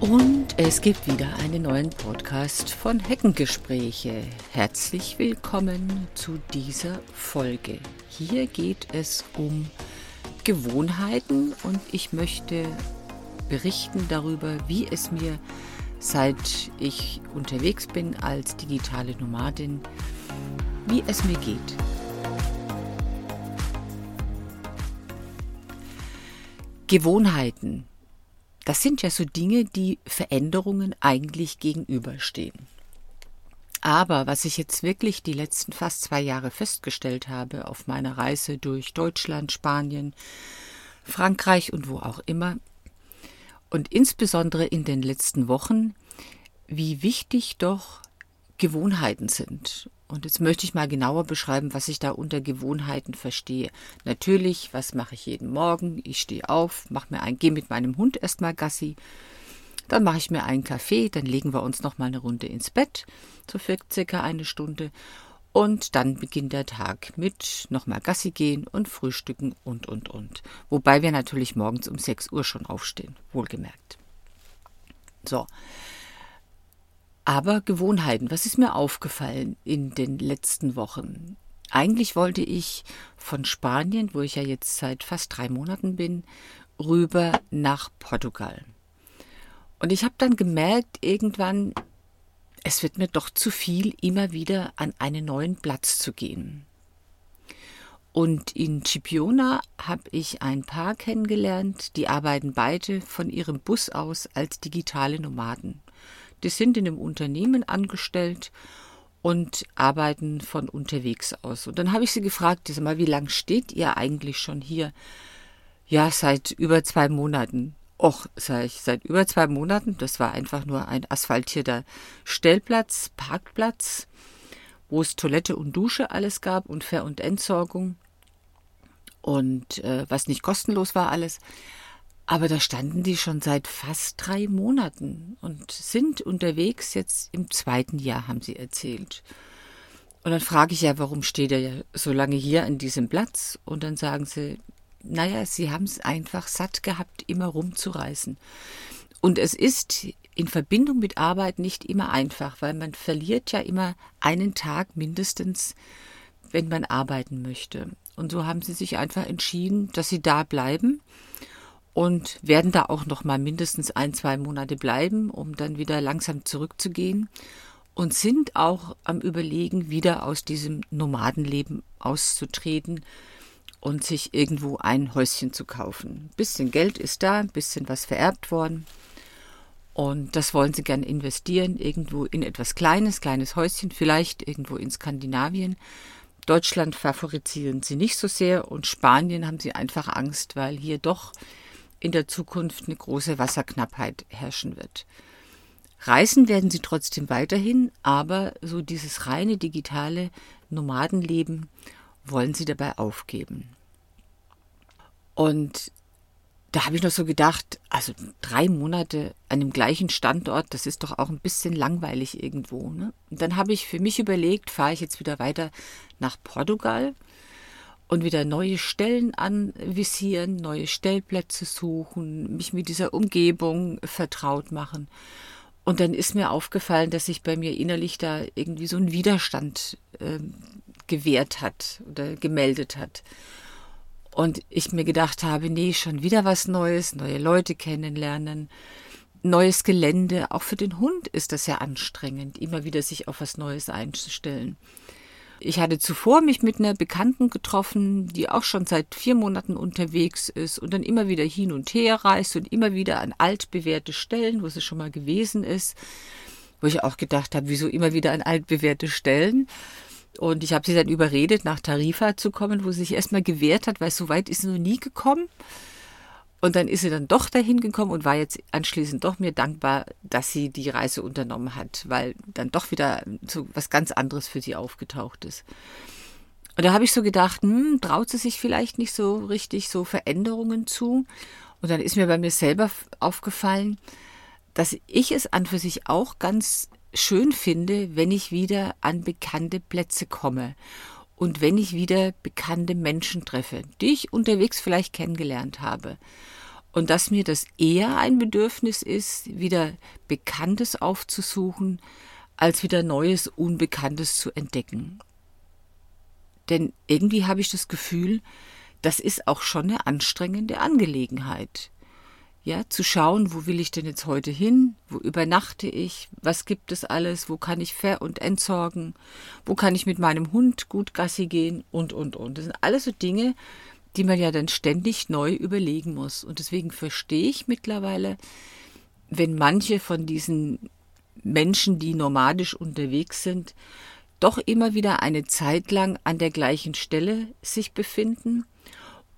Und es gibt wieder einen neuen Podcast von Heckengespräche. Herzlich willkommen zu dieser Folge. Hier geht es um Gewohnheiten und ich möchte berichten darüber, wie es mir seit ich unterwegs bin als digitale Nomadin, wie es mir geht. Gewohnheiten das sind ja so Dinge, die Veränderungen eigentlich gegenüberstehen. Aber was ich jetzt wirklich die letzten fast zwei Jahre festgestellt habe auf meiner Reise durch Deutschland, Spanien, Frankreich und wo auch immer, und insbesondere in den letzten Wochen, wie wichtig doch Gewohnheiten sind und jetzt möchte ich mal genauer beschreiben, was ich da unter Gewohnheiten verstehe. Natürlich, was mache ich jeden Morgen? Ich stehe auf, mache mir ein, gehe mit meinem Hund erstmal Gassi. Dann mache ich mir einen Kaffee, dann legen wir uns noch mal eine Runde ins Bett, so für circa eine Stunde. Und dann beginnt der Tag mit nochmal Gassi gehen und Frühstücken und, und, und. Wobei wir natürlich morgens um 6 Uhr schon aufstehen, wohlgemerkt. So, aber Gewohnheiten, was ist mir aufgefallen in den letzten Wochen? Eigentlich wollte ich von Spanien, wo ich ja jetzt seit fast drei Monaten bin, rüber nach Portugal. Und ich habe dann gemerkt, irgendwann, es wird mir doch zu viel, immer wieder an einen neuen Platz zu gehen. Und in Chipiona habe ich ein Paar kennengelernt, die arbeiten beide von ihrem Bus aus als digitale Nomaden. Die sind in einem Unternehmen angestellt und arbeiten von unterwegs aus. Und dann habe ich sie gefragt, sag mal, wie lange steht ihr eigentlich schon hier? Ja, seit über zwei Monaten. Och, sag ich, seit über zwei Monaten. Das war einfach nur ein asphaltierter Stellplatz, Parkplatz, wo es Toilette und Dusche alles gab und Ver- und Entsorgung. Und äh, was nicht kostenlos war alles. Aber da standen die schon seit fast drei Monaten und sind unterwegs jetzt im zweiten Jahr, haben sie erzählt. Und dann frage ich ja, warum steht er ja so lange hier an diesem Platz? Und dann sagen sie, naja, sie haben es einfach satt gehabt, immer rumzureißen. Und es ist in Verbindung mit Arbeit nicht immer einfach, weil man verliert ja immer einen Tag mindestens, wenn man arbeiten möchte. Und so haben sie sich einfach entschieden, dass sie da bleiben und werden da auch noch mal mindestens ein, zwei Monate bleiben, um dann wieder langsam zurückzugehen und sind auch am Überlegen, wieder aus diesem Nomadenleben auszutreten und sich irgendwo ein Häuschen zu kaufen. Ein bisschen Geld ist da, ein bisschen was vererbt worden. Und das wollen sie gerne investieren, irgendwo in etwas Kleines, kleines Häuschen, vielleicht irgendwo in Skandinavien. Deutschland favorisieren sie nicht so sehr und Spanien haben sie einfach Angst, weil hier doch in der Zukunft eine große Wasserknappheit herrschen wird. Reisen werden sie trotzdem weiterhin, aber so dieses reine digitale Nomadenleben wollen sie dabei aufgeben. Und da habe ich noch so gedacht, also drei Monate an dem gleichen Standort, das ist doch auch ein bisschen langweilig irgendwo. Ne? Und dann habe ich für mich überlegt, fahre ich jetzt wieder weiter nach Portugal und wieder neue Stellen anvisieren, neue Stellplätze suchen, mich mit dieser Umgebung vertraut machen. Und dann ist mir aufgefallen, dass sich bei mir innerlich da irgendwie so ein Widerstand äh, gewehrt hat oder gemeldet hat. Und ich mir gedacht habe, nee, schon wieder was Neues, neue Leute kennenlernen, neues Gelände. Auch für den Hund ist das ja anstrengend, immer wieder sich auf was Neues einzustellen. Ich hatte zuvor mich mit einer Bekannten getroffen, die auch schon seit vier Monaten unterwegs ist und dann immer wieder hin und her reist und immer wieder an altbewährte Stellen, wo sie schon mal gewesen ist, wo ich auch gedacht habe, wieso immer wieder an altbewährte Stellen. Und ich habe sie dann überredet, nach Tarifa zu kommen, wo sie sich erstmal gewehrt hat, weil so weit ist sie noch nie gekommen. Und dann ist sie dann doch dahin gekommen und war jetzt anschließend doch mir dankbar, dass sie die Reise unternommen hat, weil dann doch wieder so was ganz anderes für sie aufgetaucht ist. Und da habe ich so gedacht, hm, traut sie sich vielleicht nicht so richtig so Veränderungen zu? Und dann ist mir bei mir selber aufgefallen, dass ich es an für sich auch ganz schön finde, wenn ich wieder an bekannte Plätze komme und wenn ich wieder bekannte Menschen treffe, die ich unterwegs vielleicht kennengelernt habe. und dass mir das eher ein Bedürfnis ist, wieder Bekanntes aufzusuchen, als wieder Neues, Unbekanntes zu entdecken. Denn irgendwie habe ich das Gefühl, das ist auch schon eine anstrengende Angelegenheit. Ja, zu schauen, wo will ich denn jetzt heute hin? Wo übernachte ich? Was gibt es alles? Wo kann ich ver- und entsorgen? Wo kann ich mit meinem Hund gut Gassi gehen? Und, und, und. Das sind alles so Dinge, die man ja dann ständig neu überlegen muss. Und deswegen verstehe ich mittlerweile, wenn manche von diesen Menschen, die nomadisch unterwegs sind, doch immer wieder eine Zeit lang an der gleichen Stelle sich befinden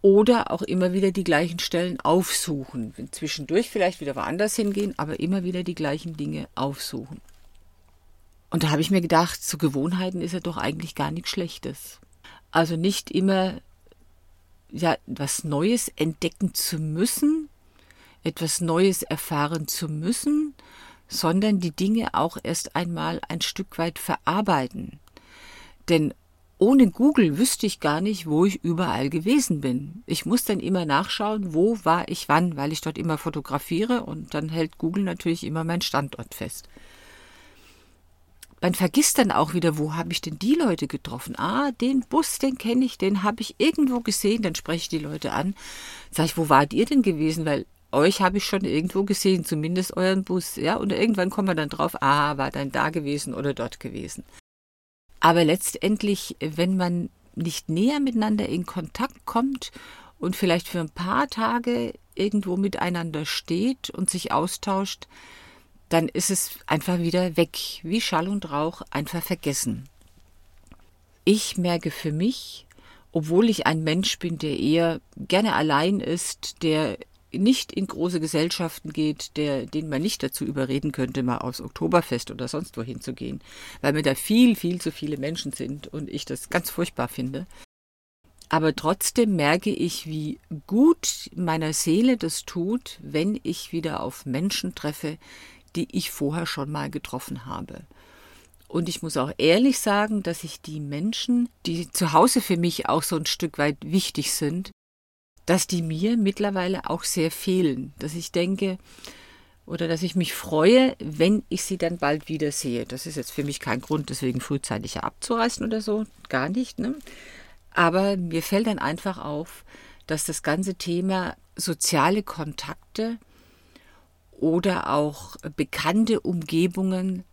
oder auch immer wieder die gleichen Stellen aufsuchen. Zwischendurch vielleicht wieder woanders hingehen, aber immer wieder die gleichen Dinge aufsuchen. Und da habe ich mir gedacht, zu Gewohnheiten ist ja doch eigentlich gar nichts Schlechtes. Also nicht immer ja was Neues entdecken zu müssen, etwas Neues erfahren zu müssen, sondern die Dinge auch erst einmal ein Stück weit verarbeiten. Denn ohne Google wüsste ich gar nicht, wo ich überall gewesen bin. Ich muss dann immer nachschauen, wo war ich wann, weil ich dort immer fotografiere und dann hält Google natürlich immer meinen Standort fest. Man vergisst dann auch wieder, wo habe ich denn die Leute getroffen? Ah, den Bus, den kenne ich, den habe ich irgendwo gesehen, dann spreche ich die Leute an. Sag ich, wo wart ihr denn gewesen? Weil euch habe ich schon irgendwo gesehen, zumindest euren Bus, ja, und irgendwann kommen wir dann drauf, ah, war dann da gewesen oder dort gewesen. Aber letztendlich, wenn man nicht näher miteinander in Kontakt kommt und vielleicht für ein paar Tage irgendwo miteinander steht und sich austauscht, dann ist es einfach wieder weg, wie Schall und Rauch, einfach vergessen. Ich merke für mich, obwohl ich ein Mensch bin, der eher gerne allein ist, der nicht in große Gesellschaften geht, der, den man nicht dazu überreden könnte, mal aufs Oktoberfest oder sonst wohin zu gehen, weil mir da viel, viel zu viele Menschen sind und ich das ganz furchtbar finde. Aber trotzdem merke ich, wie gut meiner Seele das tut, wenn ich wieder auf Menschen treffe, die ich vorher schon mal getroffen habe. Und ich muss auch ehrlich sagen, dass ich die Menschen, die zu Hause für mich auch so ein Stück weit wichtig sind, dass die mir mittlerweile auch sehr fehlen. Dass ich denke oder dass ich mich freue, wenn ich sie dann bald wiedersehe. Das ist jetzt für mich kein Grund, deswegen frühzeitig abzureißen oder so. Gar nicht. Ne? Aber mir fällt dann einfach auf, dass das ganze Thema soziale Kontakte oder auch bekannte Umgebungen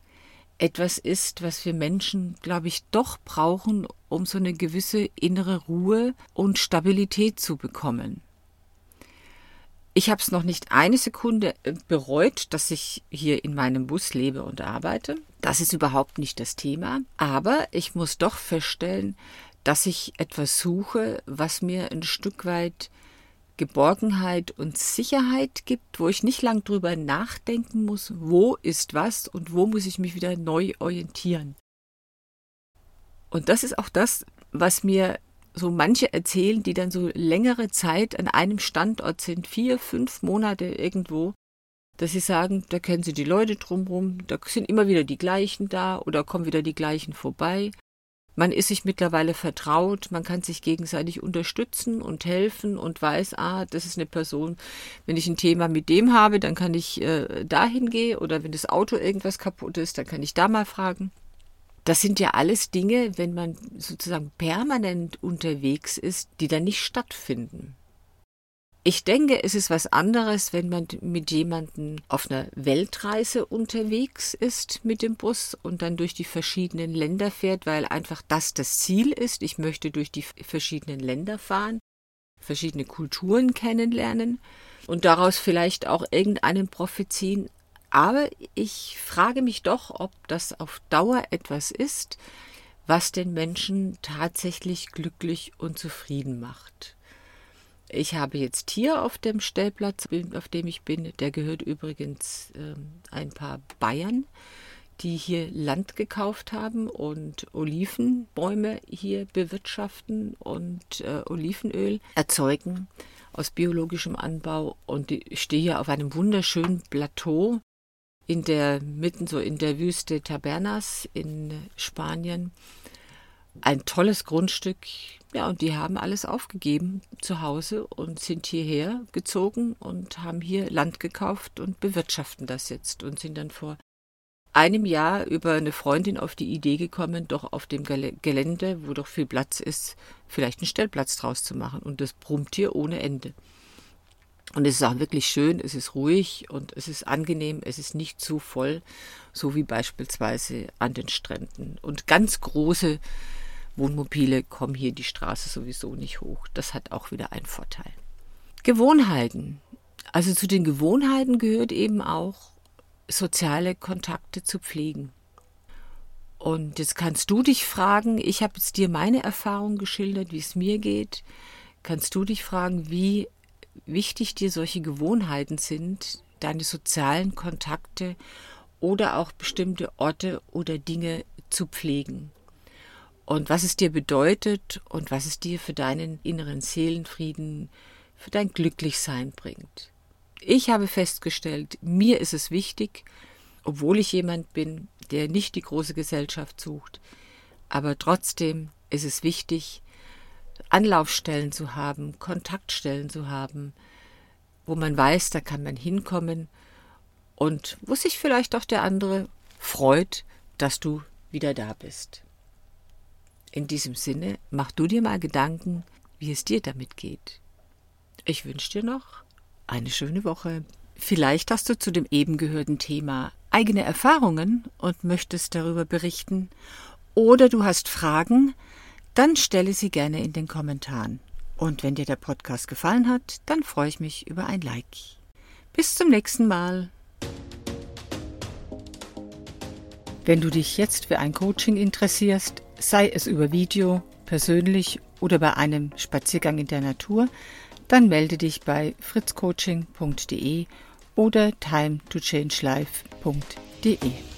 etwas ist, was wir Menschen, glaube ich, doch brauchen, um so eine gewisse innere Ruhe und Stabilität zu bekommen. Ich habe es noch nicht eine Sekunde äh, bereut, dass ich hier in meinem Bus lebe und arbeite. Das ist überhaupt nicht das Thema. Aber ich muss doch feststellen, dass ich etwas suche, was mir ein Stück weit Geborgenheit und Sicherheit gibt, wo ich nicht lang drüber nachdenken muss, wo ist was und wo muss ich mich wieder neu orientieren. Und das ist auch das, was mir so manche erzählen, die dann so längere Zeit an einem Standort sind, vier, fünf Monate irgendwo, dass sie sagen, da kennen sie die Leute drumherum, da sind immer wieder die gleichen da oder kommen wieder die gleichen vorbei. Man ist sich mittlerweile vertraut, man kann sich gegenseitig unterstützen und helfen und weiß, ah, das ist eine Person, wenn ich ein Thema mit dem habe, dann kann ich äh, dahin gehen oder wenn das Auto irgendwas kaputt ist, dann kann ich da mal fragen. Das sind ja alles Dinge, wenn man sozusagen permanent unterwegs ist, die dann nicht stattfinden. Ich denke, es ist was anderes, wenn man mit jemandem auf einer Weltreise unterwegs ist mit dem Bus und dann durch die verschiedenen Länder fährt, weil einfach das das Ziel ist. Ich möchte durch die verschiedenen Länder fahren, verschiedene Kulturen kennenlernen und daraus vielleicht auch irgendeinen propheziehen. Aber ich frage mich doch, ob das auf Dauer etwas ist, was den Menschen tatsächlich glücklich und zufrieden macht. Ich habe jetzt hier auf dem Stellplatz, auf dem ich bin, der gehört übrigens äh, ein paar Bayern, die hier Land gekauft haben und Olivenbäume hier bewirtschaften und äh, Olivenöl erzeugen aus biologischem Anbau. Und ich stehe hier auf einem wunderschönen Plateau in der mitten so in der Wüste Tabernas in Spanien. ein tolles Grundstück. Ja, und die haben alles aufgegeben zu Hause und sind hierher gezogen und haben hier Land gekauft und bewirtschaften das jetzt und sind dann vor einem Jahr über eine Freundin auf die Idee gekommen, doch auf dem Gelände, wo doch viel Platz ist, vielleicht einen Stellplatz draus zu machen. Und das brummt hier ohne Ende. Und es ist auch wirklich schön, es ist ruhig und es ist angenehm, es ist nicht zu voll, so wie beispielsweise an den Stränden. Und ganz große Wohnmobile kommen hier die Straße sowieso nicht hoch. Das hat auch wieder einen Vorteil. Gewohnheiten. Also zu den Gewohnheiten gehört eben auch, soziale Kontakte zu pflegen. Und jetzt kannst du dich fragen, ich habe jetzt dir meine Erfahrung geschildert, wie es mir geht. Kannst du dich fragen, wie wichtig dir solche Gewohnheiten sind, deine sozialen Kontakte oder auch bestimmte Orte oder Dinge zu pflegen. Und was es dir bedeutet und was es dir für deinen inneren Seelenfrieden, für dein Glücklichsein bringt. Ich habe festgestellt, mir ist es wichtig, obwohl ich jemand bin, der nicht die große Gesellschaft sucht, aber trotzdem ist es wichtig, Anlaufstellen zu haben, Kontaktstellen zu haben, wo man weiß, da kann man hinkommen und wo sich vielleicht auch der andere freut, dass du wieder da bist. In diesem Sinne, mach du dir mal Gedanken, wie es dir damit geht. Ich wünsche dir noch eine schöne Woche. Vielleicht hast du zu dem eben gehörten Thema eigene Erfahrungen und möchtest darüber berichten, oder du hast Fragen, dann stelle sie gerne in den Kommentaren. Und wenn dir der Podcast gefallen hat, dann freue ich mich über ein Like. Bis zum nächsten Mal. Wenn du dich jetzt für ein Coaching interessierst, sei es über Video, persönlich oder bei einem Spaziergang in der Natur, dann melde dich bei fritzcoaching.de oder timetochange.life.de.